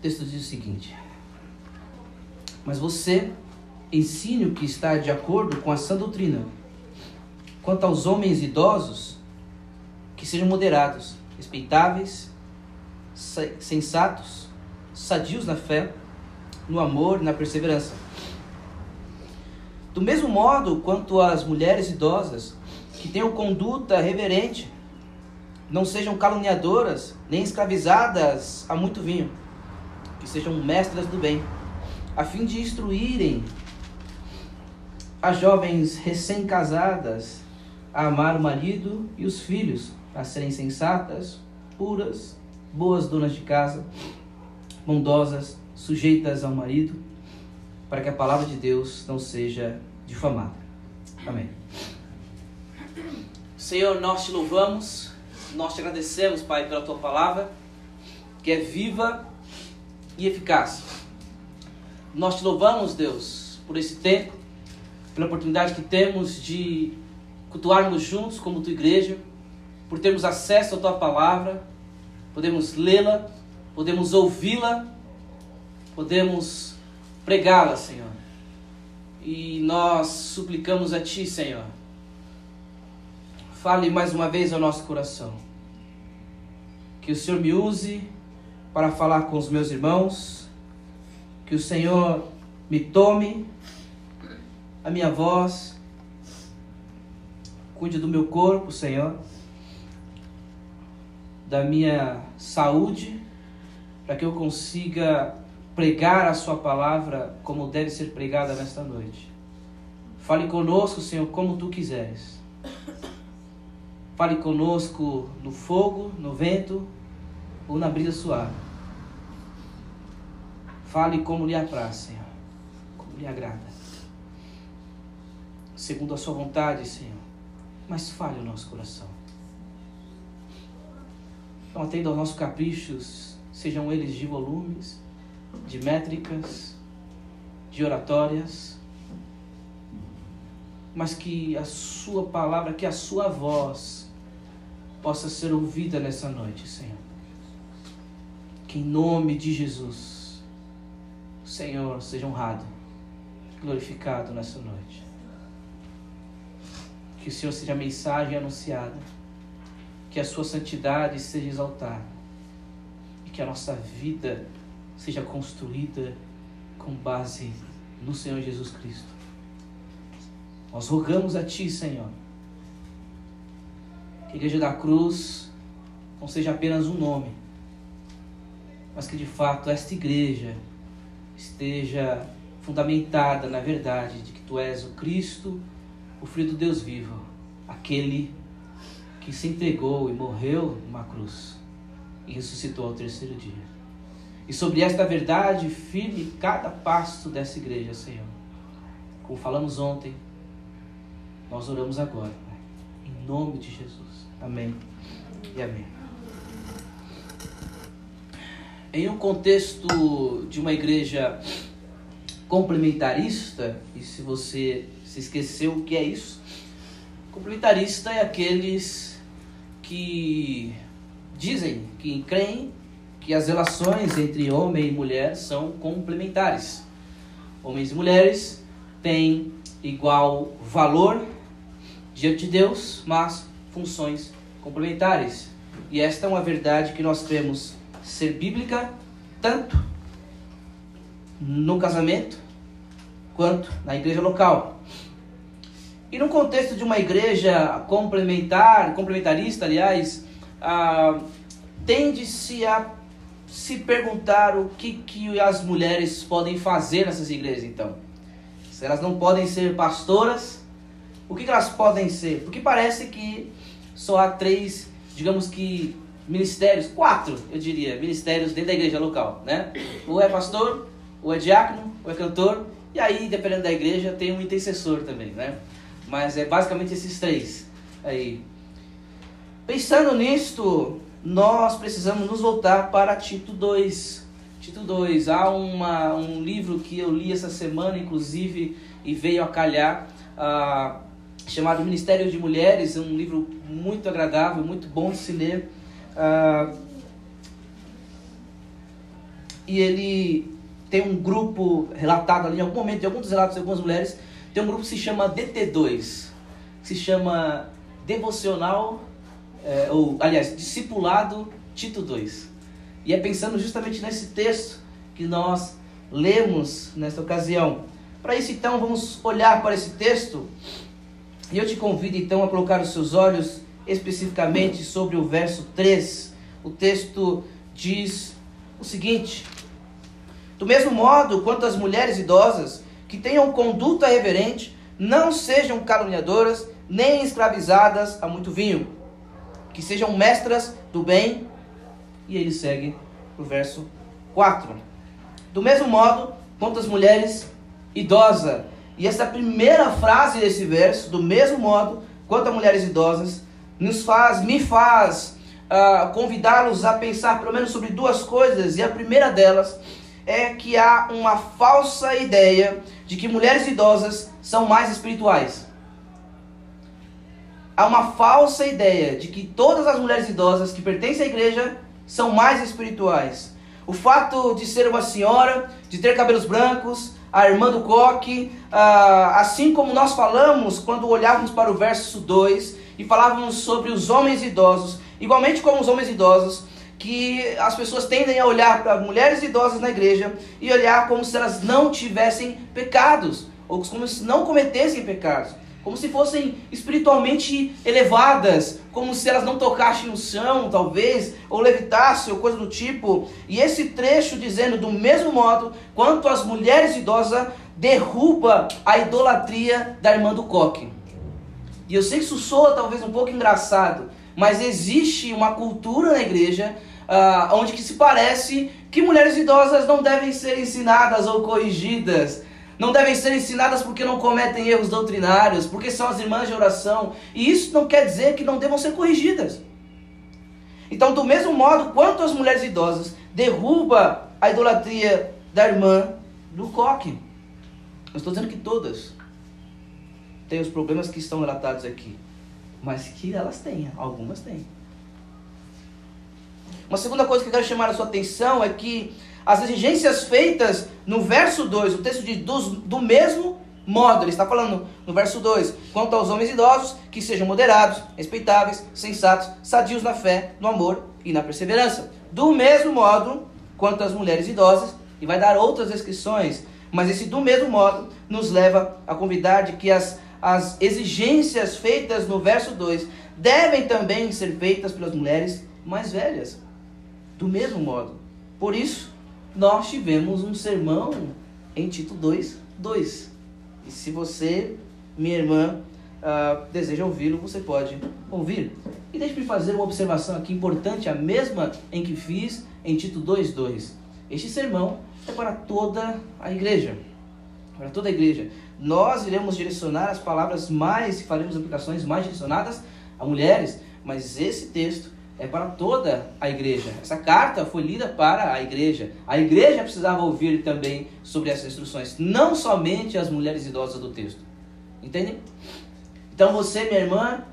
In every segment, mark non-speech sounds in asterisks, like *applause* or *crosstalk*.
O texto diz o seguinte: Mas você ensine o que está de acordo com a sã doutrina. Quanto aos homens idosos, que sejam moderados, respeitáveis, sensatos, sadios na fé, no amor e na perseverança. Do mesmo modo quanto às mulheres idosas, que tenham conduta reverente, não sejam caluniadoras, nem escravizadas a muito vinho, que sejam mestras do bem, a fim de instruírem as jovens recém-casadas a amar o marido e os filhos, a serem sensatas, puras, boas donas de casa, bondosas, sujeitas ao marido, para que a palavra de Deus não seja difamada. Amém. Senhor, nós te louvamos, nós te agradecemos, Pai, pela tua palavra, que é viva e eficaz. Nós te louvamos, Deus, por esse tempo, pela oportunidade que temos de cultuarmos juntos como tua igreja, por termos acesso à tua palavra, podemos lê-la, podemos ouvi-la, podemos pregá-la, Senhor. E nós suplicamos a Ti, Senhor. Fale mais uma vez ao nosso coração. Que o Senhor me use para falar com os meus irmãos. Que o Senhor me tome a minha voz. Cuide do meu corpo, Senhor da minha saúde, para que eu consiga pregar a Sua palavra como deve ser pregada nesta noite. Fale conosco, Senhor, como tu quiseres. Fale conosco no fogo, no vento ou na brisa suave. Fale como lhe apraz, Senhor, como lhe agrada. Segundo a Sua vontade, Senhor. Mas fale o nosso coração. Não atenda aos nossos caprichos, sejam eles de volumes, de métricas, de oratórias, mas que a Sua palavra, que a Sua voz possa ser ouvida nessa noite, Senhor. Que em nome de Jesus, o Senhor seja honrado, glorificado nessa noite. Que o Senhor seja a mensagem anunciada que a sua santidade seja exaltada e que a nossa vida seja construída com base no Senhor Jesus Cristo. Nós rogamos a Ti, Senhor, que a Igreja da Cruz não seja apenas um nome, mas que de fato esta igreja esteja fundamentada na verdade de que Tu és o Cristo, o Filho do Deus vivo, aquele que se entregou e morreu numa cruz e ressuscitou ao terceiro dia. E sobre esta verdade, firme cada passo dessa igreja, Senhor. Como falamos ontem, nós oramos agora, Pai. Em nome de Jesus. Amém e amém. Em um contexto de uma igreja complementarista, e se você se esqueceu o que é isso, complementarista é aqueles que dizem, que creem que as relações entre homem e mulher são complementares. Homens e mulheres têm igual valor diante de Deus, mas funções complementares. E esta é uma verdade que nós temos ser bíblica tanto no casamento quanto na igreja local. E no contexto de uma igreja complementar, complementarista, aliás, ah, tende-se a se perguntar o que, que as mulheres podem fazer nessas igrejas, então. Se elas não podem ser pastoras, o que, que elas podem ser? Porque parece que só há três, digamos que, ministérios, quatro, eu diria, ministérios dentro da igreja local, né? Ou é pastor, ou é diácono, ou é cantor, e aí, dependendo da igreja, tem um intercessor também, né? Mas é basicamente esses três aí. Pensando nisto, nós precisamos nos voltar para Tito 2. Tito 2, há uma, um livro que eu li essa semana, inclusive, e veio a calhar, uh, chamado Ministério de Mulheres, um livro muito agradável, muito bom de se ler. Uh, e ele tem um grupo relatado ali em algum momento, em alguns relatos de algumas mulheres, tem um grupo que se chama DT2, que se chama Devocional, é, ou aliás, Discipulado Tito 2. E é pensando justamente nesse texto que nós lemos nesta ocasião. Para isso, então, vamos olhar para esse texto e eu te convido então a colocar os seus olhos especificamente sobre o verso 3. O texto diz o seguinte: Do mesmo modo quanto as mulheres idosas que tenham conduta reverente, não sejam caluniadoras, nem escravizadas a muito vinho, que sejam mestras do bem. E ele segue o verso 4. Do mesmo modo quanto as mulheres idosas. E essa primeira frase desse verso, do mesmo modo quanto as mulheres idosas, nos faz, me faz uh, convidá-los a pensar pelo menos sobre duas coisas. E a primeira delas é que há uma falsa ideia de que mulheres idosas são mais espirituais. Há uma falsa ideia de que todas as mulheres idosas que pertencem à igreja são mais espirituais. O fato de ser uma senhora, de ter cabelos brancos, a irmã do coque, ah, assim como nós falamos quando olhávamos para o verso 2 e falávamos sobre os homens idosos, igualmente como os homens idosos, que as pessoas tendem a olhar para mulheres idosas na igreja e olhar como se elas não tivessem pecados, ou como se não cometessem pecados como se fossem espiritualmente elevadas, como se elas não tocassem no chão, talvez, ou levitassem, ou coisa do tipo. E esse trecho dizendo, do mesmo modo, quanto as mulheres idosas derruba a idolatria da irmã do coque. E eu sei que isso soa talvez um pouco engraçado, mas existe uma cultura na igreja uh, onde que se parece que mulheres idosas não devem ser ensinadas ou corrigidas não devem ser ensinadas porque não cometem erros doutrinários, porque são as irmãs de oração. E isso não quer dizer que não devam ser corrigidas. Então, do mesmo modo, quanto as mulheres idosas derruba a idolatria da irmã do coque. Eu estou dizendo que todas têm os problemas que estão relatados aqui, mas que elas têm, algumas têm. Uma segunda coisa que eu quero chamar a sua atenção é que as exigências feitas no verso 2, o texto diz do, do mesmo modo, ele está falando no verso 2, quanto aos homens idosos, que sejam moderados, respeitáveis, sensatos, sadios na fé, no amor e na perseverança. Do mesmo modo, quanto às mulheres idosas, e vai dar outras descrições, mas esse do mesmo modo nos leva a convidar de que as, as exigências feitas no verso 2 devem também ser feitas pelas mulheres mais velhas. Do mesmo modo. Por isso, nós tivemos um sermão em Tito 2, 2. E se você, minha irmã, uh, deseja ouvi-lo, você pode ouvir. E deixe-me fazer uma observação aqui importante, a mesma em que fiz em Tito 2, 2. Este sermão é para toda a igreja. Para toda a igreja. Nós iremos direcionar as palavras mais, faremos aplicações mais direcionadas a mulheres, mas esse texto é para toda a igreja. Essa carta foi lida para a igreja. A igreja precisava ouvir também sobre essas instruções, não somente as mulheres idosas do texto. Entendem? Então você, minha irmã,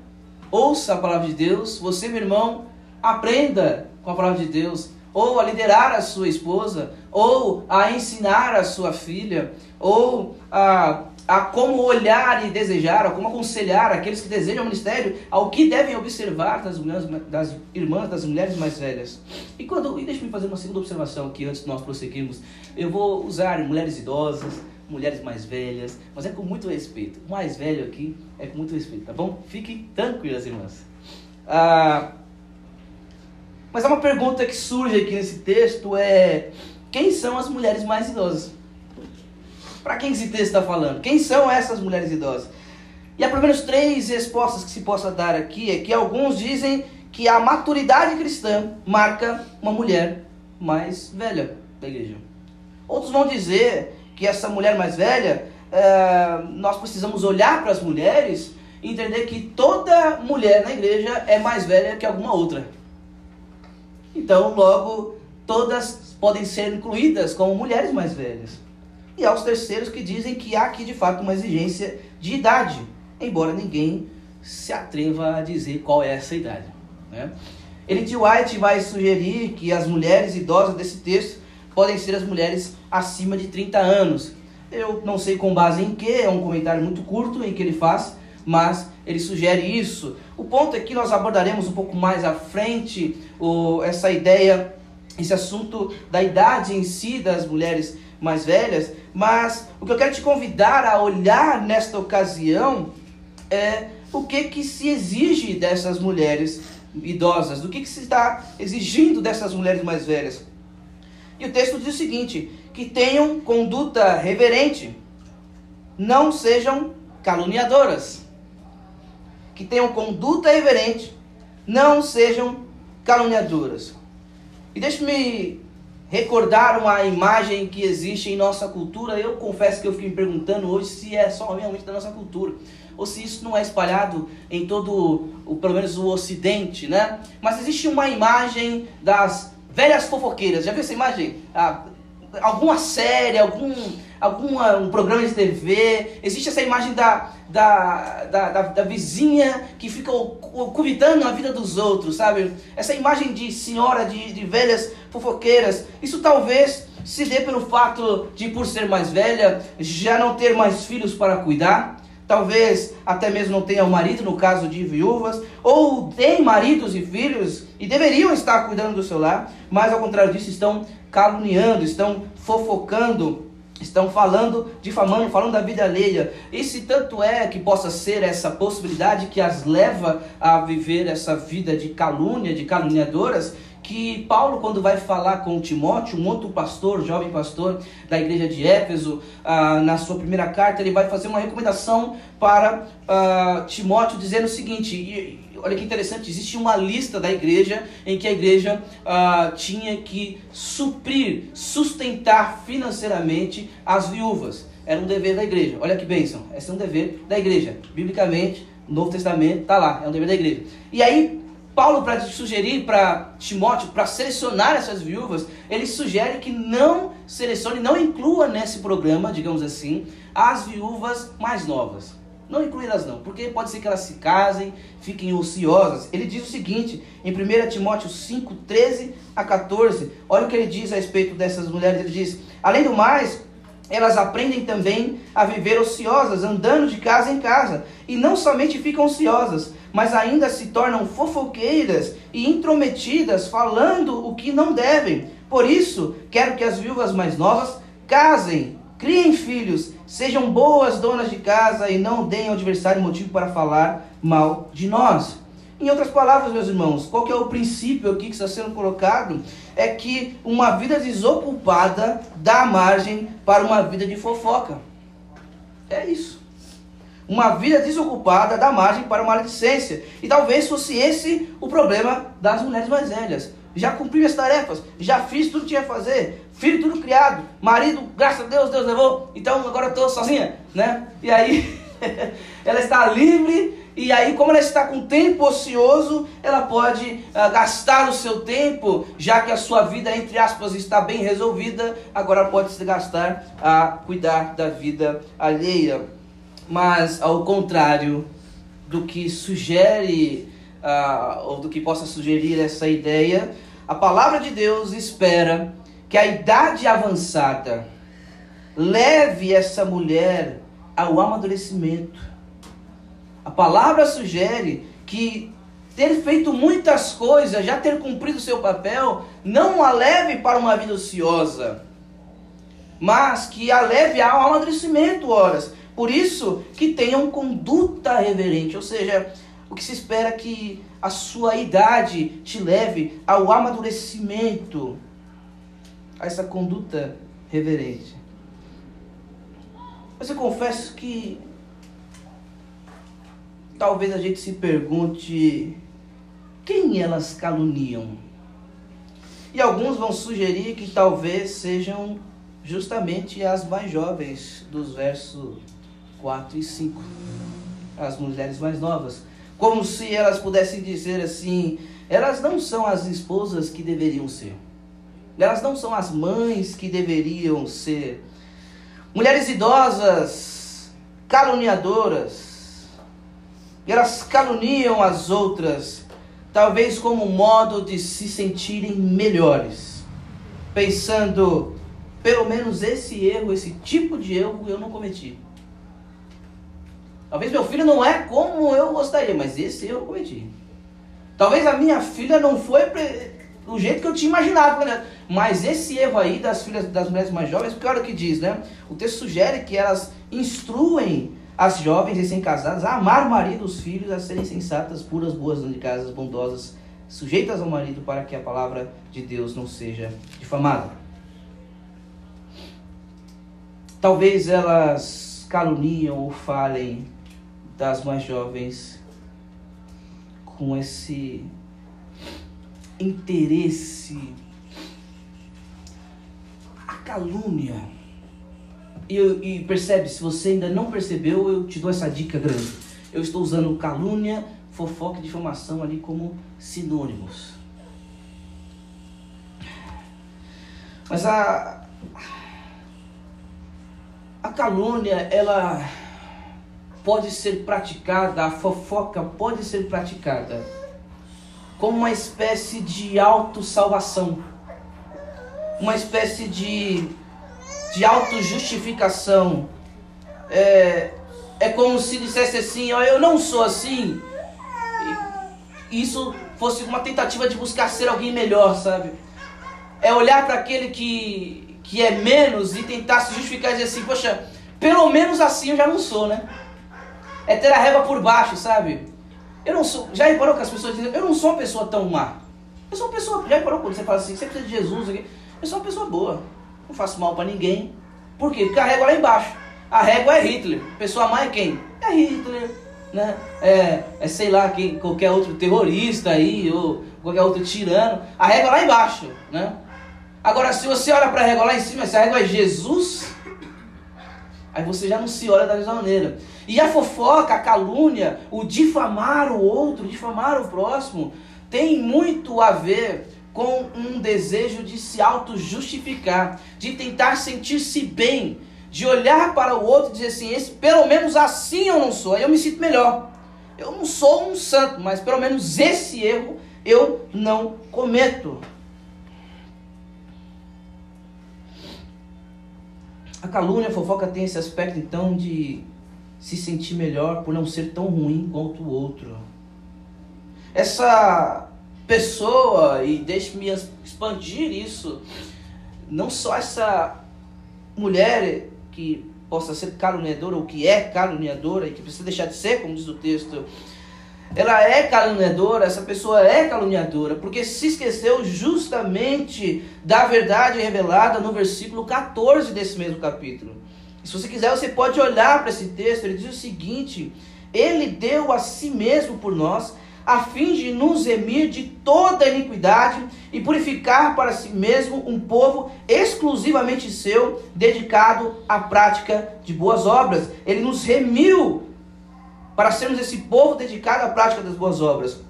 ouça a palavra de Deus. Você, meu irmão, aprenda com a palavra de Deus. Ou a liderar a sua esposa, ou a ensinar a sua filha, ou a a como olhar e desejar, a como aconselhar aqueles que desejam o ministério, ao que devem observar das, mulheres, das irmãs, das mulheres mais velhas. E quando, e deixe-me fazer uma segunda observação aqui antes de nós prosseguirmos. Eu vou usar mulheres idosas, mulheres mais velhas, mas é com muito respeito. O mais velho aqui é com muito respeito, tá bom? Fiquem tranquilas, irmãs. Ah, mas há uma pergunta que surge aqui nesse texto é quem são as mulheres mais idosas? Para quem esse texto está falando? Quem são essas mulheres idosas? E há pelo menos três respostas que se possa dar aqui. É que alguns dizem que a maturidade cristã marca uma mulher mais velha da igreja. Outros vão dizer que essa mulher mais velha, é, nós precisamos olhar para as mulheres e entender que toda mulher na igreja é mais velha que alguma outra. Então, logo, todas podem ser incluídas como mulheres mais velhas e aos terceiros que dizem que há aqui de fato uma exigência de idade, embora ninguém se atreva a dizer qual é essa idade. Né? Ele de White vai sugerir que as mulheres idosas desse texto podem ser as mulheres acima de 30 anos. Eu não sei com base em que, é um comentário muito curto em que ele faz, mas ele sugere isso. O ponto é que nós abordaremos um pouco mais à frente o, essa ideia, esse assunto da idade em si das mulheres mais velhas, mas o que eu quero te convidar a olhar nesta ocasião é o que que se exige dessas mulheres idosas, do que que se está exigindo dessas mulheres mais velhas. E o texto diz o seguinte: que tenham conduta reverente, não sejam caluniadoras. Que tenham conduta reverente, não sejam caluniadoras. E deixe-me recordar uma imagem que existe em nossa cultura. Eu confesso que eu fiquei me perguntando hoje se é só realmente da nossa cultura ou se isso não é espalhado em todo, o, pelo menos o Ocidente, né? Mas existe uma imagem das velhas fofoqueiras. Já viu essa imagem? Ah, alguma série, algum, algum um programa de TV. Existe essa imagem da, da, da, da, da vizinha que fica covidando a vida dos outros, sabe? Essa imagem de senhora, de, de velhas fofoqueiras. Isso talvez se dê pelo fato de, por ser mais velha, já não ter mais filhos para cuidar talvez até mesmo não tenha um marido, no caso de viúvas, ou tem maridos e filhos e deveriam estar cuidando do seu lar, mas ao contrário disso estão caluniando, estão fofocando, estão falando, difamando, falando da vida alheia. E se tanto é que possa ser essa possibilidade que as leva a viver essa vida de calúnia, de caluniadoras, que Paulo, quando vai falar com Timóteo, um outro pastor, jovem pastor da igreja de Éfeso, ah, na sua primeira carta, ele vai fazer uma recomendação para ah, Timóteo, dizendo o seguinte: olha que interessante, existe uma lista da igreja em que a igreja ah, tinha que suprir, sustentar financeiramente as viúvas. Era um dever da igreja. Olha que bênção, esse é um dever da igreja. Biblicamente, no Novo Testamento, está lá, é um dever da igreja. E aí, Paulo, para sugerir para Timóteo, para selecionar essas viúvas, ele sugere que não selecione, não inclua nesse programa, digamos assim, as viúvas mais novas. Não inclui elas não, porque pode ser que elas se casem, fiquem ociosas. Ele diz o seguinte, em 1 Timóteo 5, 13 a 14, olha o que ele diz a respeito dessas mulheres. Ele diz, além do mais, elas aprendem também a viver ociosas, andando de casa em casa. E não somente ficam ociosas, mas ainda se tornam fofoqueiras e intrometidas, falando o que não devem. Por isso, quero que as viúvas mais novas casem, criem filhos, sejam boas donas de casa e não deem ao adversário motivo para falar mal de nós. Em outras palavras, meus irmãos, qual que é o princípio aqui que está sendo colocado? É que uma vida desocupada dá margem para uma vida de fofoca. É isso. Uma vida desocupada dá margem para uma maledicência. E talvez fosse esse o problema das mulheres mais velhas. Já cumpri minhas tarefas, já fiz tudo que tinha a fazer, filho tudo criado, marido, graças a Deus, Deus levou, então agora eu estou sozinha, né? E aí *laughs* ela está livre e aí, como ela está com tempo ocioso, ela pode uh, gastar o seu tempo, já que a sua vida, entre aspas, está bem resolvida, agora pode se gastar a cuidar da vida alheia. Mas, ao contrário do que sugere, uh, ou do que possa sugerir essa ideia, a palavra de Deus espera que a idade avançada leve essa mulher ao amadurecimento. A palavra sugere que ter feito muitas coisas, já ter cumprido seu papel, não a leve para uma vida ociosa, mas que a leve ao amadurecimento, horas. Por isso que tenham conduta reverente, ou seja, o que se espera que a sua idade te leve ao amadurecimento, a essa conduta reverente. Mas eu confesso que talvez a gente se pergunte quem elas caluniam. E alguns vão sugerir que talvez sejam justamente as mais jovens dos versos 4 e 5. As mulheres mais novas. Como se elas pudessem dizer assim: elas não são as esposas que deveriam ser. Elas não são as mães que deveriam ser. Mulheres idosas, caluniadoras. Elas caluniam as outras, talvez como modo de se sentirem melhores pensando, pelo menos esse erro, esse tipo de erro eu não cometi. Talvez meu filho não é como eu gostaria, mas esse eu cometi. Talvez a minha filha não foi do jeito que eu tinha imaginado? Mas esse erro aí das filhas das mulheres mais jovens, porque olha o que diz, né? O texto sugere que elas instruem as jovens recém-casadas a amar o marido, os filhos, a serem sensatas, puras, boas, de casas, bondosas, sujeitas ao marido, para que a palavra de Deus não seja difamada. Talvez elas caluniam ou falem das mais jovens com esse interesse, calúnia. E, e percebe, se você ainda não percebeu, eu te dou essa dica grande. Eu estou usando calúnia, fofoca e difamação ali como sinônimos. Mas a a calúnia, ela pode ser praticada, a fofoca pode ser praticada como uma espécie de autossalvação, uma espécie de, de autojustificação. É, é como se dissesse assim: ó, eu não sou assim. E isso fosse uma tentativa de buscar ser alguém melhor, sabe? É olhar para aquele que, que é menos e tentar se justificar e dizer assim: poxa, pelo menos assim eu já não sou, né? é ter a régua por baixo, sabe? Eu não sou. Já reparou que as pessoas dizem, eu não sou uma pessoa tão má. Eu sou uma pessoa. Já reparou quando você fala assim, você precisa de Jesus aqui? Eu sou uma pessoa boa. Não faço mal para ninguém. Por quê? Porque a régua lá embaixo. A régua é Hitler. Pessoa má é quem? É Hitler. Né? É, é sei lá, quem, qualquer outro terrorista aí, ou qualquer outro tirano. A régua lá embaixo. Né? Agora, se você olha para a régua lá em cima, se a régua é Jesus, aí você já não se olha da mesma maneira. E a fofoca, a calúnia, o difamar o outro, difamar o próximo, tem muito a ver com um desejo de se auto-justificar, de tentar sentir-se bem, de olhar para o outro e dizer assim: esse, pelo menos assim eu não sou, aí eu me sinto melhor. Eu não sou um santo, mas pelo menos esse erro eu não cometo. A calúnia, a fofoca tem esse aspecto então de se sentir melhor por não ser tão ruim quanto o outro. Essa pessoa, e deixe-me expandir isso, não só essa mulher que possa ser caluniadora ou que é caluniadora e que precisa deixar de ser, como diz o texto, ela é caluniadora, essa pessoa é caluniadora, porque se esqueceu justamente da verdade revelada no versículo 14 desse mesmo capítulo. Se você quiser, você pode olhar para esse texto. Ele diz o seguinte: Ele deu a si mesmo por nós, a fim de nos remir de toda iniquidade e purificar para si mesmo um povo exclusivamente seu, dedicado à prática de boas obras. Ele nos remiu para sermos esse povo dedicado à prática das boas obras.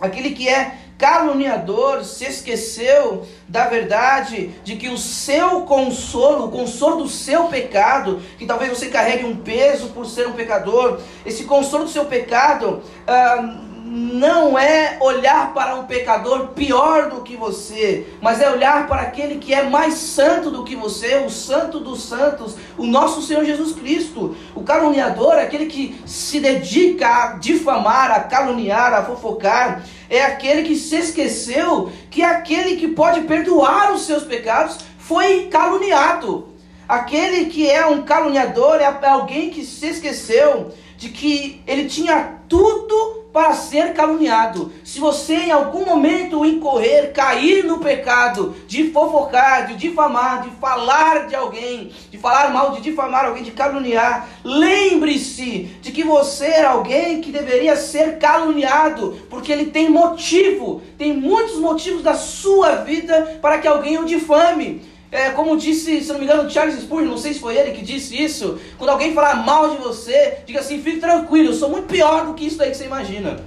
Aquele que é caluniador se esqueceu da verdade de que o seu consolo, o consolo do seu pecado, que talvez você carregue um peso por ser um pecador, esse consolo do seu pecado. Ah, não é olhar para um pecador pior do que você, mas é olhar para aquele que é mais santo do que você, o santo dos santos, o nosso Senhor Jesus Cristo. O caluniador é aquele que se dedica a difamar, a caluniar, a fofocar, é aquele que se esqueceu que aquele que pode perdoar os seus pecados foi caluniado. Aquele que é um caluniador é alguém que se esqueceu de que ele tinha tudo para ser caluniado. Se você em algum momento incorrer, cair no pecado de fofocar, de difamar, de falar de alguém, de falar mal, de difamar alguém, de caluniar, lembre-se de que você é alguém que deveria ser caluniado, porque ele tem motivo, tem muitos motivos da sua vida para que alguém o difame. É, como disse, se não me engano, Charles Spurgeon, não sei se foi ele que disse isso. Quando alguém falar mal de você, diga assim: fique tranquilo, eu sou muito pior do que isso aí que você imagina.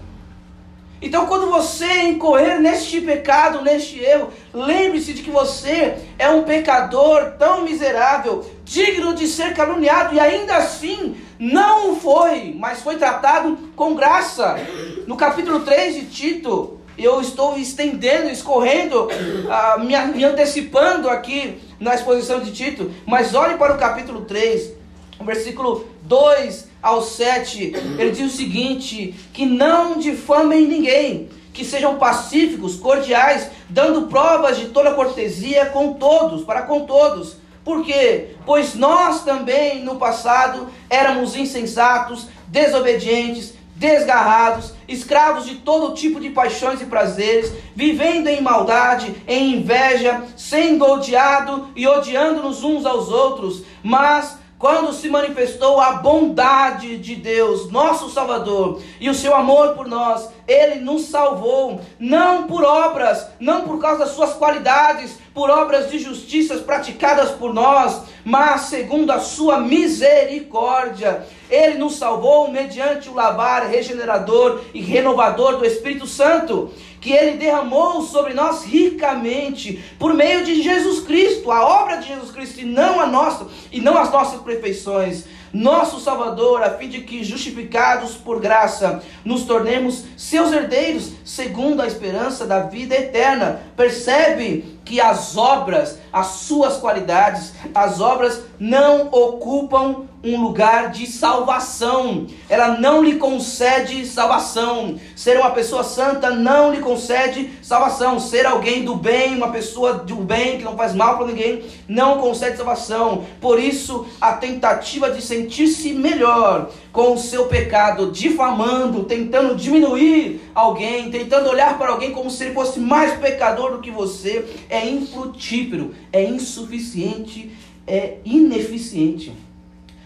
Então, quando você incorrer neste pecado, neste erro, lembre-se de que você é um pecador tão miserável, digno de ser caluniado, e ainda assim não foi, mas foi tratado com graça. No capítulo 3 de Tito, eu estou estendendo, escorrendo, uh, me, me antecipando aqui na exposição de Tito, mas olhe para o capítulo 3, o versículo 2 ao 7, ele diz o seguinte: que não difamem ninguém, que sejam pacíficos, cordiais, dando provas de toda cortesia com todos, para com todos. Por quê? Pois nós também no passado éramos insensatos, desobedientes, desgarrados, escravos de todo tipo de paixões e prazeres, vivendo em maldade, em inveja, sendo odiado e odiando-nos uns aos outros. Mas quando se manifestou a bondade de Deus, nosso Salvador, e o seu amor por nós, ele nos salvou, não por obras, não por causa das suas qualidades, por obras de justiça praticadas por nós, mas segundo a sua misericórdia. Ele nos salvou mediante o lavar regenerador e renovador do Espírito Santo que ele derramou sobre nós ricamente por meio de Jesus Cristo, a obra de Jesus Cristo e não a nossa e não as nossas perfeições. Nosso Salvador, a fim de que justificados por graça nos tornemos seus herdeiros, segundo a esperança da vida eterna. Percebe que as obras, as suas qualidades, as obras não ocupam um lugar de salvação. Ela não lhe concede salvação. Ser uma pessoa santa não lhe concede salvação. Ser alguém do bem, uma pessoa do bem que não faz mal para ninguém, não concede salvação. Por isso, a tentativa de sentir-se melhor com o seu pecado, difamando, tentando diminuir alguém, tentando olhar para alguém como se ele fosse mais pecador do que você, é infrutífero, é insuficiente, é ineficiente.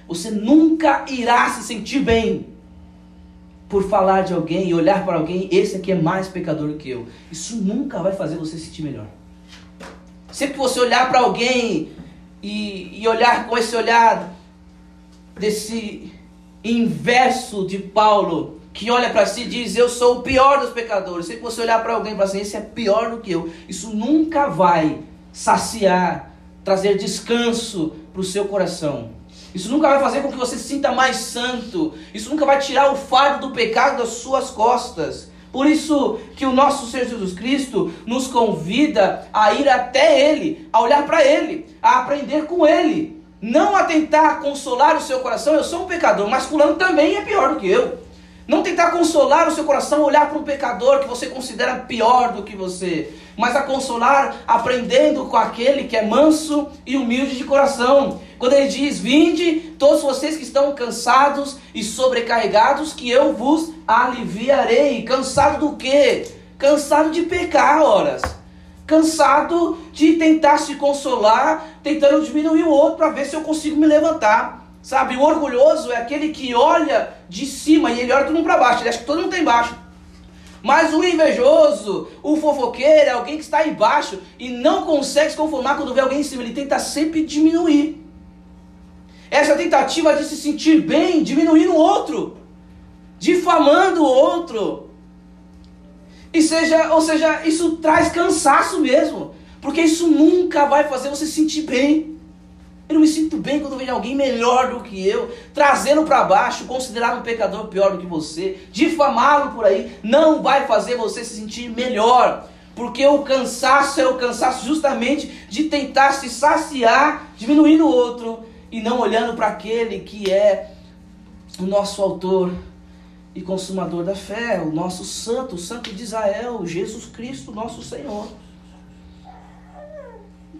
Você nunca irá se sentir bem por falar de alguém e olhar para alguém, esse aqui é mais pecador do que eu. Isso nunca vai fazer você se sentir melhor. Sempre que você olhar para alguém e, e olhar com esse olhar desse inverso de Paulo, que olha para si e diz: Eu sou o pior dos pecadores. Sempre que você olhar para alguém e falar assim: Esse é pior do que eu. Isso nunca vai saciar, trazer descanso para o seu coração. Isso nunca vai fazer com que você se sinta mais santo. Isso nunca vai tirar o fardo do pecado das suas costas. Por isso que o nosso Senhor Jesus Cristo nos convida a ir até Ele, a olhar para Ele, a aprender com Ele. Não a tentar consolar o seu coração, eu sou um pecador, mas fulano também é pior do que eu. Não tentar consolar o seu coração, olhar para um pecador que você considera pior do que você, mas a consolar aprendendo com aquele que é manso e humilde de coração. Quando ele diz: Vinde, todos vocês que estão cansados e sobrecarregados, que eu vos aliviarei. Cansado do quê? Cansado de pecar, horas. Cansado de tentar se consolar, tentando diminuir o outro para ver se eu consigo me levantar. Sabe, o orgulhoso é aquele que olha de cima e ele olha todo mundo para baixo, ele acha que todo mundo está embaixo. Mas o invejoso, o fofoqueiro, é alguém que está embaixo e não consegue se conformar quando vê alguém em cima, ele tenta sempre diminuir. Essa tentativa de se sentir bem, diminuindo o outro, difamando o outro. E seja, ou seja, isso traz cansaço mesmo, porque isso nunca vai fazer você se sentir bem. Eu não me sinto bem quando vejo alguém melhor do que eu, trazendo para baixo, considerar um pecador pior do que você, difamá-lo por aí, não vai fazer você se sentir melhor. Porque o cansaço é o cansaço justamente de tentar se saciar, diminuindo o outro e não olhando para aquele que é o nosso autor e consumador da fé, o nosso santo, o santo de Israel, Jesus Cristo, nosso Senhor.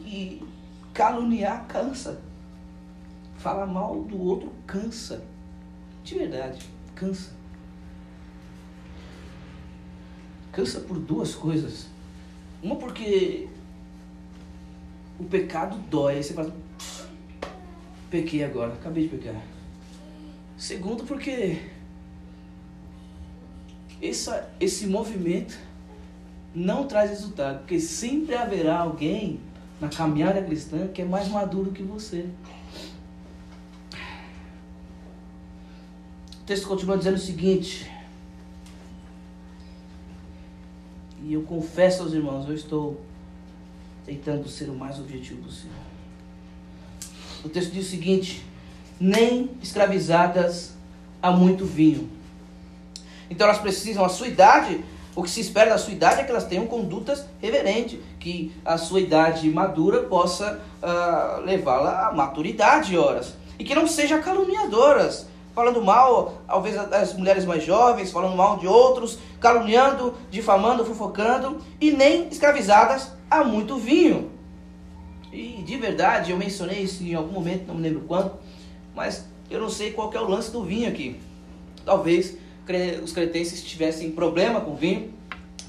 E Caluniar cansa. Falar mal do outro cansa. De verdade, cansa. Cansa por duas coisas. Uma porque o pecado dói. Aí você fala, pequei agora, acabei de pecar. Segundo porque essa, esse movimento não traz resultado, porque sempre haverá alguém na caminhada cristã que é mais maduro que você. O texto continua dizendo o seguinte. E eu confesso aos irmãos, eu estou tentando ser o mais objetivo possível. O texto diz o seguinte: nem escravizadas a muito vinho. Então elas precisam, a sua idade O que se espera da sua idade é que elas tenham condutas reverentes, que a sua idade madura possa uh, levá-la à maturidade, horas. E que não sejam caluniadoras, falando mal, talvez das mulheres mais jovens, falando mal de outros, caluniando, difamando, fofocando, e nem escravizadas a muito vinho. E de verdade, eu mencionei isso em algum momento, não me lembro quando, mas eu não sei qual é o lance do vinho aqui. Talvez os cretenses tivessem problema com vinho,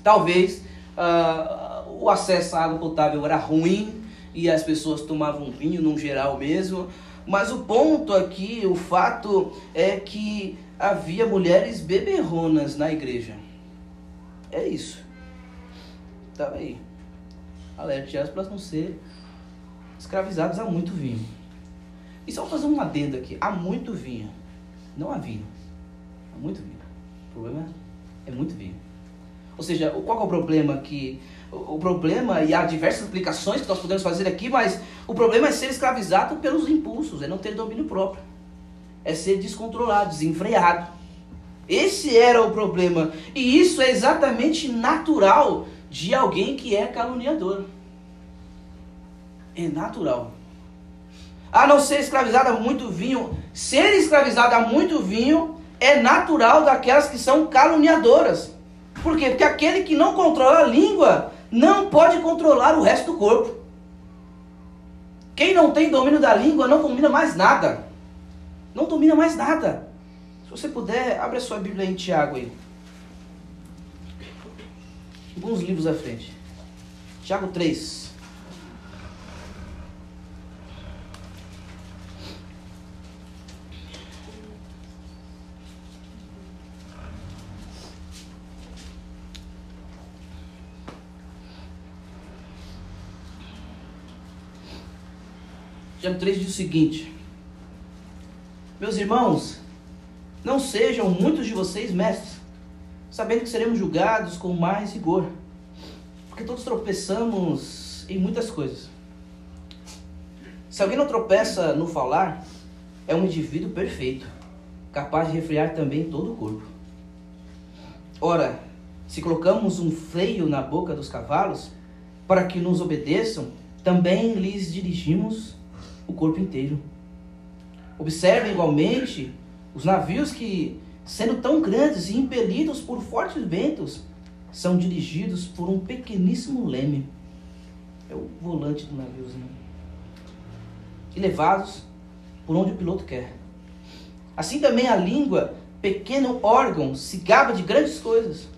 talvez uh, o acesso à água potável era ruim e as pessoas tomavam vinho num geral mesmo. Mas o ponto aqui, o fato é que havia mulheres beberronas na igreja. É isso. Estava aí. Alerte elas para não ser escravizadas a muito vinho. E só fazer um adendo aqui. Há muito vinho. Não há vinho. Há muito vinho. O problema é muito vinho. Ou seja, qual é o problema que o problema e há diversas aplicações que nós podemos fazer aqui, mas o problema é ser escravizado pelos impulsos, é não ter domínio próprio. É ser descontrolado, desenfreado. Esse era o problema. E isso é exatamente natural de alguém que é caluniador. É natural. A não ser escravizado a muito vinho, ser escravizado a muito vinho é natural daquelas que são caluniadoras. Por quê? Porque aquele que não controla a língua não pode controlar o resto do corpo. Quem não tem domínio da língua não domina mais nada. Não domina mais nada. Se você puder, abre a sua Bíblia em Tiago aí. Alguns livros à frente. Tiago 3. Tiago 3 diz o seguinte: Meus irmãos, não sejam muitos de vocês mestres, sabendo que seremos julgados com mais rigor, porque todos tropeçamos em muitas coisas. Se alguém não tropeça no falar, é um indivíduo perfeito, capaz de refrear também todo o corpo. Ora, se colocamos um freio na boca dos cavalos, para que nos obedeçam, também lhes dirigimos o corpo inteiro. Observem igualmente os navios que, sendo tão grandes e impelidos por fortes ventos, são dirigidos por um pequeníssimo leme. É o volante do naviozinho. E levados por onde o piloto quer. Assim também a língua, pequeno órgão, se gaba de grandes coisas.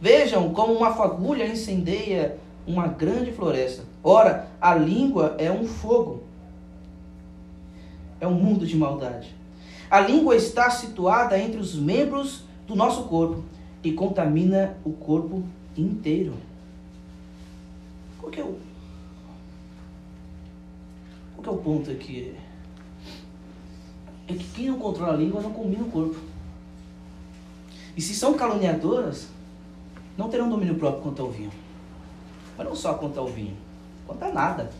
Vejam como uma fagulha incendeia uma grande floresta. Ora, a língua é um fogo é um mundo de maldade. A língua está situada entre os membros do nosso corpo e contamina o corpo inteiro. Qual que é o, qual que é o ponto aqui? É que quem não controla a língua não combina o corpo. E se são caluniadoras, não terão domínio próprio quanto ao vinho. Mas não só quanto ao vinho, quanto a nada.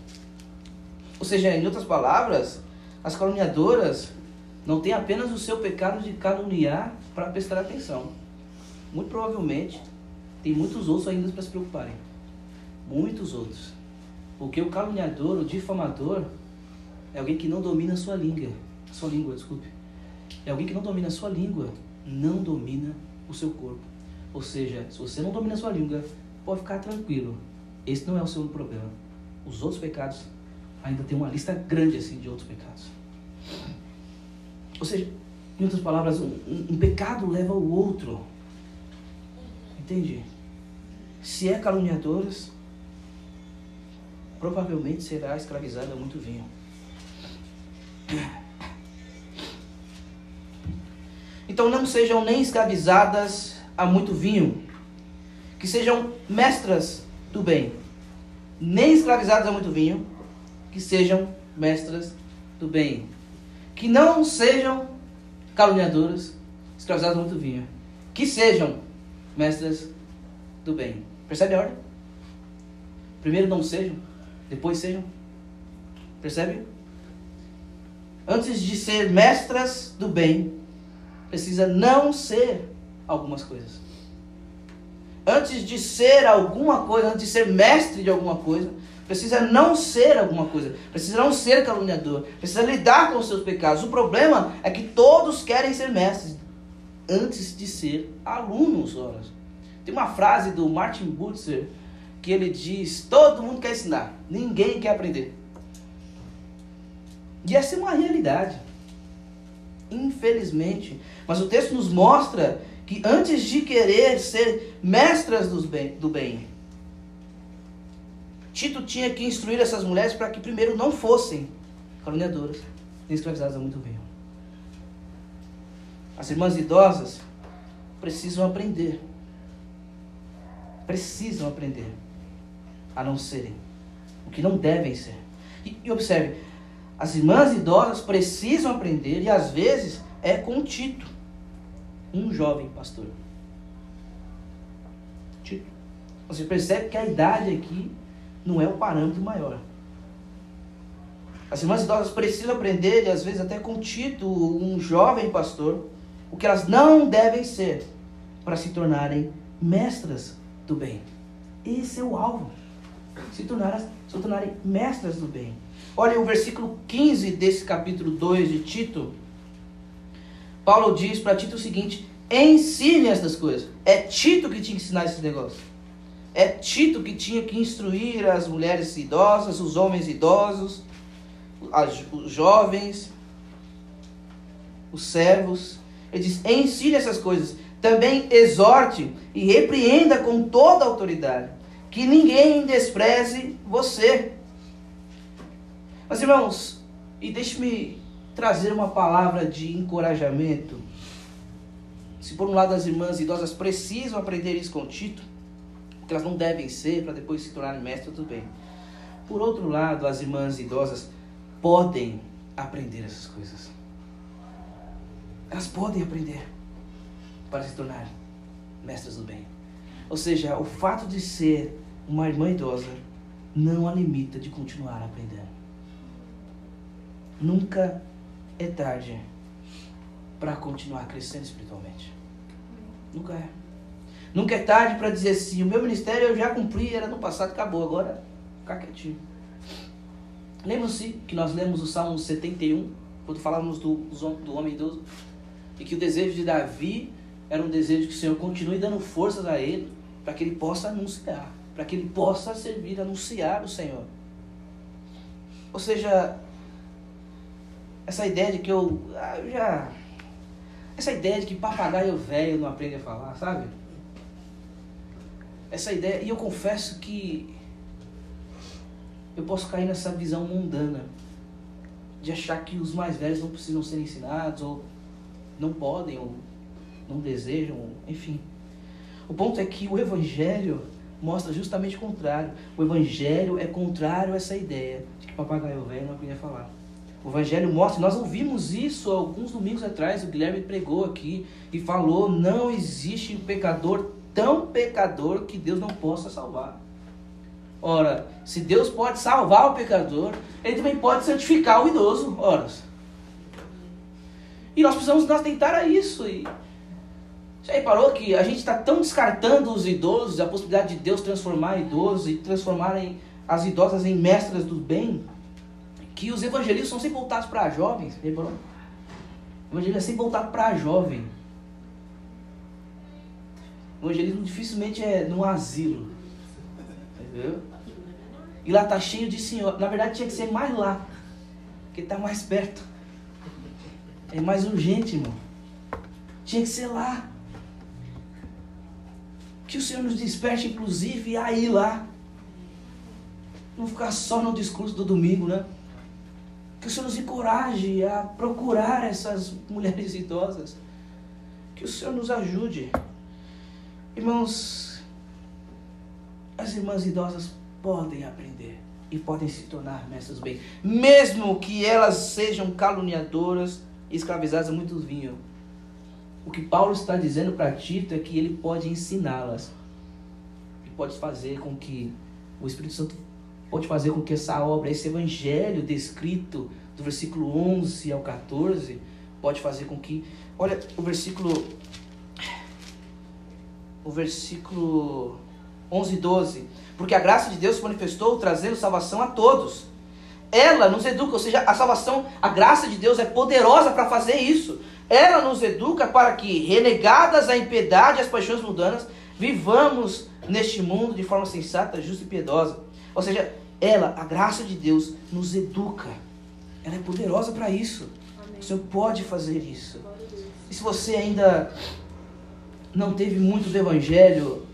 Ou seja, em outras palavras, as caluniadoras não têm apenas o seu pecado de caluniar para prestar atenção. Muito provavelmente tem muitos outros ainda para se preocuparem. Muitos outros. Porque o caluniador, o difamador, é alguém que não domina a sua língua. Sua língua, desculpe. É alguém que não domina a sua língua, não domina o seu corpo. Ou seja, se você não domina a sua língua, pode ficar tranquilo. Esse não é o seu problema. Os outros pecados ainda tem uma lista grande assim de outros pecados. Ou seja, em outras palavras, um, um pecado leva ao outro. Entende? Se é caluniadoras, provavelmente será escravizada a muito vinho. Então não sejam nem escravizadas a muito vinho, que sejam mestras do bem, nem escravizadas a muito vinho, que sejam mestras do bem. Que não sejam caluniadoras, escravizadas muito vinho. Que sejam mestras do bem. Percebe a ordem? Primeiro não sejam, depois sejam. Percebe? Antes de ser mestras do bem, precisa não ser algumas coisas. antes de ser alguma coisa, antes de ser mestre de alguma coisa, precisa não ser alguma coisa, precisa não ser caluniador, precisa lidar com os seus pecados. O problema é que todos querem ser mestres antes de ser alunos. Ora. Tem uma frase do Martin Butzer que ele diz: todo mundo quer ensinar, ninguém quer aprender. E essa é uma realidade. Infelizmente. Mas o texto nos mostra que antes de querer ser mestras do bem, Tito tinha que instruir essas mulheres para que primeiro não fossem caluniadoras, nem escravizadas muito bem. As irmãs idosas precisam aprender. Precisam aprender a não serem o que não devem ser. E, e observe, as irmãs idosas precisam aprender e às vezes é com Tito, um jovem pastor. Tito. Você percebe que a idade aqui não é o parâmetro maior. As irmãs idosas precisam aprender, e às vezes até com Tito, um jovem pastor, o que elas não devem ser para se tornarem mestras do bem. Esse é o alvo. Se tornarem, se tornarem mestras do bem. Olha o versículo 15 desse capítulo 2 de Tito. Paulo diz para Tito o seguinte: ensine essas coisas. É Tito que que ensinar esse negócio. É Tito que tinha que instruir as mulheres idosas, os homens idosos, os jovens, os servos. Ele diz: ensine essas coisas. Também exorte e repreenda com toda autoridade. Que ninguém despreze você. Mas irmãos, e deixe-me trazer uma palavra de encorajamento. Se por um lado as irmãs idosas precisam aprender isso com Tito, que elas não devem ser para depois se tornarem mestres, tudo bem. Por outro lado, as irmãs idosas podem aprender essas coisas. Elas podem aprender para se tornar mestras do bem. Ou seja, o fato de ser uma irmã idosa não a limita de continuar aprendendo. Nunca é tarde para continuar crescendo espiritualmente. Nunca é. Nunca é tarde para dizer assim: o meu ministério eu já cumpri, era no passado, acabou, agora ficar quietinho. Lembram-se que nós lemos o Salmo 71, quando falávamos do, do homem idoso? E que o desejo de Davi era um desejo que o Senhor continue dando forças a ele, para que ele possa anunciar, para que ele possa servir, anunciar o Senhor. Ou seja, essa ideia de que eu, ah, eu já. Essa ideia de que papagaio velho não aprende a falar, sabe? Essa ideia, e eu confesso que eu posso cair nessa visão mundana de achar que os mais velhos não precisam ser ensinados, ou não podem, ou não desejam, enfim. O ponto é que o Evangelho mostra justamente o contrário. O Evangelho é contrário a essa ideia de que papagaio velho não aprende a falar. O Evangelho mostra, nós ouvimos isso alguns domingos atrás, o Guilherme pregou aqui e falou: não existe pecador tão pecador que Deus não possa salvar. Ora, se Deus pode salvar o pecador, Ele também pode santificar o idoso. Ora. E nós precisamos nos tentar a isso. E já reparou que a gente está tão descartando os idosos, a possibilidade de Deus transformar idosos e transformarem as idosas em mestras do bem, que os evangelistas são sempre voltados para jovens. Reparou? O evangelismo é sempre voltado para jovem. O evangelismo dificilmente é num asilo. Entendeu? E lá tá cheio de senhor. Na verdade tinha que ser mais lá. Porque tá mais perto. É mais urgente, irmão. Tinha que ser lá. Que o Senhor nos desperte, inclusive, a ir lá. Não ficar só no discurso do domingo, né? Que o Senhor nos encoraje a procurar essas mulheres *laughs* idosas. Que o Senhor nos ajude. Irmãos, as irmãs idosas podem aprender e podem se tornar mestras bem, mesmo que elas sejam caluniadoras e escravizadas a muito vinho. O que Paulo está dizendo para Tito é que ele pode ensiná-las. E pode fazer com que o Espírito Santo pode fazer com que essa obra, esse evangelho descrito do versículo 11 ao 14, pode fazer com que, olha, o versículo o versículo 11 e 12. Porque a graça de Deus se manifestou trazendo salvação a todos. Ela nos educa, ou seja, a salvação, a graça de Deus é poderosa para fazer isso. Ela nos educa para que, renegadas a impiedade e as paixões mundanas, vivamos neste mundo de forma sensata, justa e piedosa. Ou seja, ela, a graça de Deus, nos educa. Ela é poderosa para isso. Amém. O Senhor pode fazer isso. E se você ainda não teve muito do Evangelho,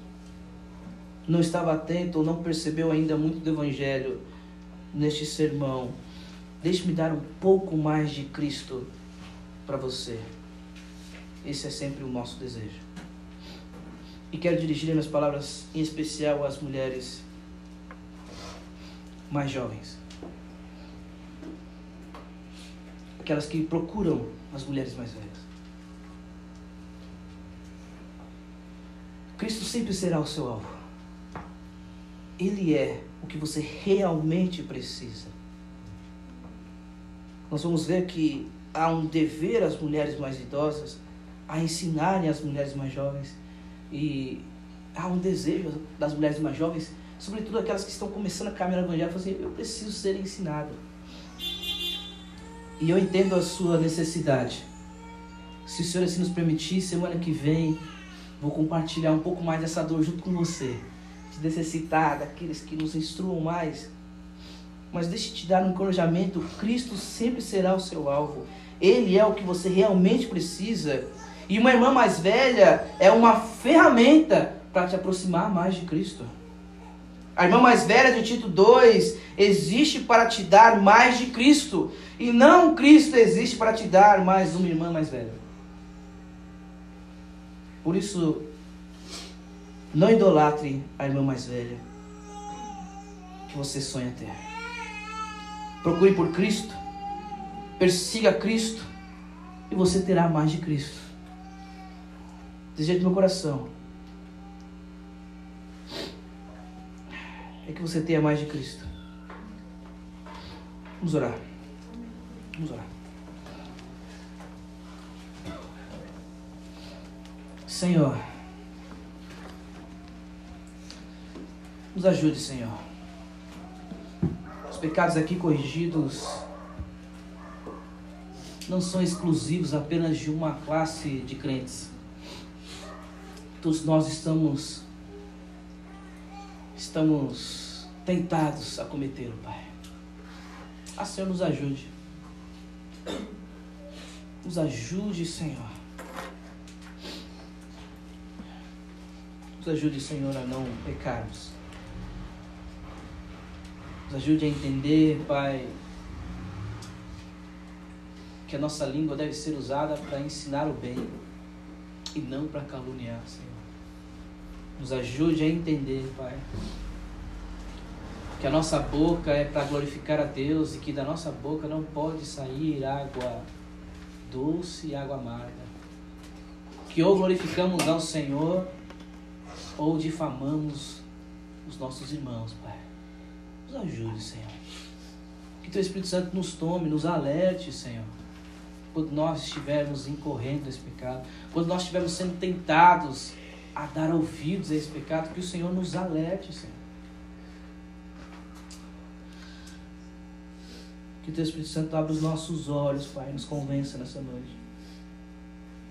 não estava atento ou não percebeu ainda muito do Evangelho neste sermão, deixe-me dar um pouco mais de Cristo para você. Esse é sempre o nosso desejo. E quero dirigir minhas palavras em especial às mulheres mais jovens. Aquelas que procuram as mulheres mais velhas. Cristo sempre será o seu alvo. Ele é o que você realmente precisa. Nós vamos ver que há um dever às mulheres mais idosas a ensinarem as mulheres mais jovens e há um desejo das mulheres mais jovens, sobretudo aquelas que estão começando a caminhar no evangelho, assim, eu preciso ser ensinado. E eu entendo a sua necessidade. Se o Senhor assim nos permitir, semana que vem vou compartilhar um pouco mais dessa dor junto com você. De necessitar daqueles que nos instruam mais. Mas deixe te dar um encorajamento: Cristo sempre será o seu alvo. Ele é o que você realmente precisa. E uma irmã mais velha é uma ferramenta para te aproximar mais de Cristo. A irmã mais velha de Tito 2 existe para te dar mais de Cristo. E não Cristo existe para te dar mais uma irmã mais velha. Por isso, não idolatre a irmã mais velha que você sonha ter. Procure por Cristo, persiga Cristo e você terá mais de Cristo. Desejo do meu coração é que você tenha mais de Cristo. Vamos orar. Vamos orar. Senhor, nos ajude, Senhor. Os pecados aqui corrigidos não são exclusivos apenas de uma classe de crentes. Todos nós estamos estamos tentados a cometê-lo, Pai. A Senhor nos ajude. Nos ajude, Senhor. Nos ajude, Senhor, a não pecarmos. Nos ajude a entender, Pai, que a nossa língua deve ser usada para ensinar o bem e não para caluniar, Senhor. Nos ajude a entender, Pai, que a nossa boca é para glorificar a Deus e que da nossa boca não pode sair água doce e água amarga. Que ou glorificamos ao Senhor ou difamamos os nossos irmãos, Pai. Nos ajude, Senhor. Que Teu Espírito Santo nos tome, nos alerte, Senhor. Quando nós estivermos incorrendo nesse pecado, quando nós estivermos sendo tentados a dar ouvidos a esse pecado, que o Senhor nos alerte, Senhor. Que Teu Espírito Santo abra os nossos olhos, Pai, nos convença nessa noite.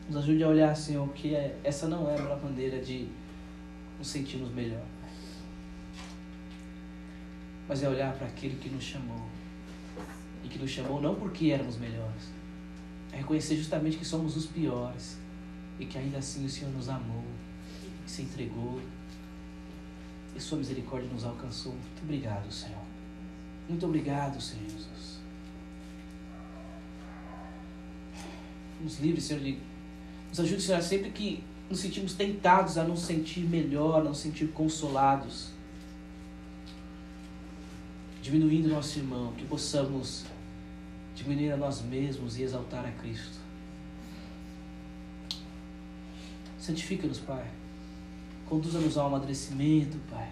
Nos ajude a olhar, Senhor, que é, essa não é uma maneira de nos sentirmos melhor. Mas é olhar para aquele que nos chamou. E que nos chamou não porque éramos melhores. É reconhecer justamente que somos os piores. E que ainda assim o Senhor nos amou. E se entregou. E sua misericórdia nos alcançou. Muito obrigado, Senhor. Muito obrigado, Senhor Jesus. Nos livre, Senhor, de. Nos ajude, Senhor, sempre que nos sentimos tentados a nos sentir melhor, a nos sentir consolados, diminuindo nosso irmão, que possamos diminuir a nós mesmos e exaltar a Cristo. Santifica-nos, Pai. Conduza-nos ao amadurecimento, Pai.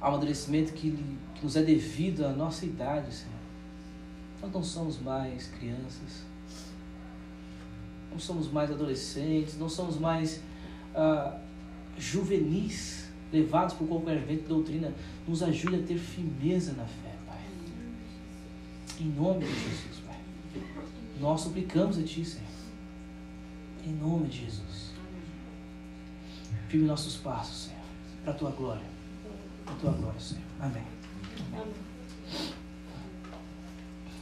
Ao amadurecimento que, que nos é devido à nossa idade, Senhor. Nós não somos mais crianças não somos mais adolescentes, não somos mais ah, juvenis, levados por qualquer vento doutrina, nos ajude a ter firmeza na fé, Pai. Em nome de Jesus, Pai. Nós suplicamos a Ti, Senhor. Em nome de Jesus. Firme nossos passos, Senhor, para a Tua glória. Para a Tua glória, Senhor. Amém. Amém.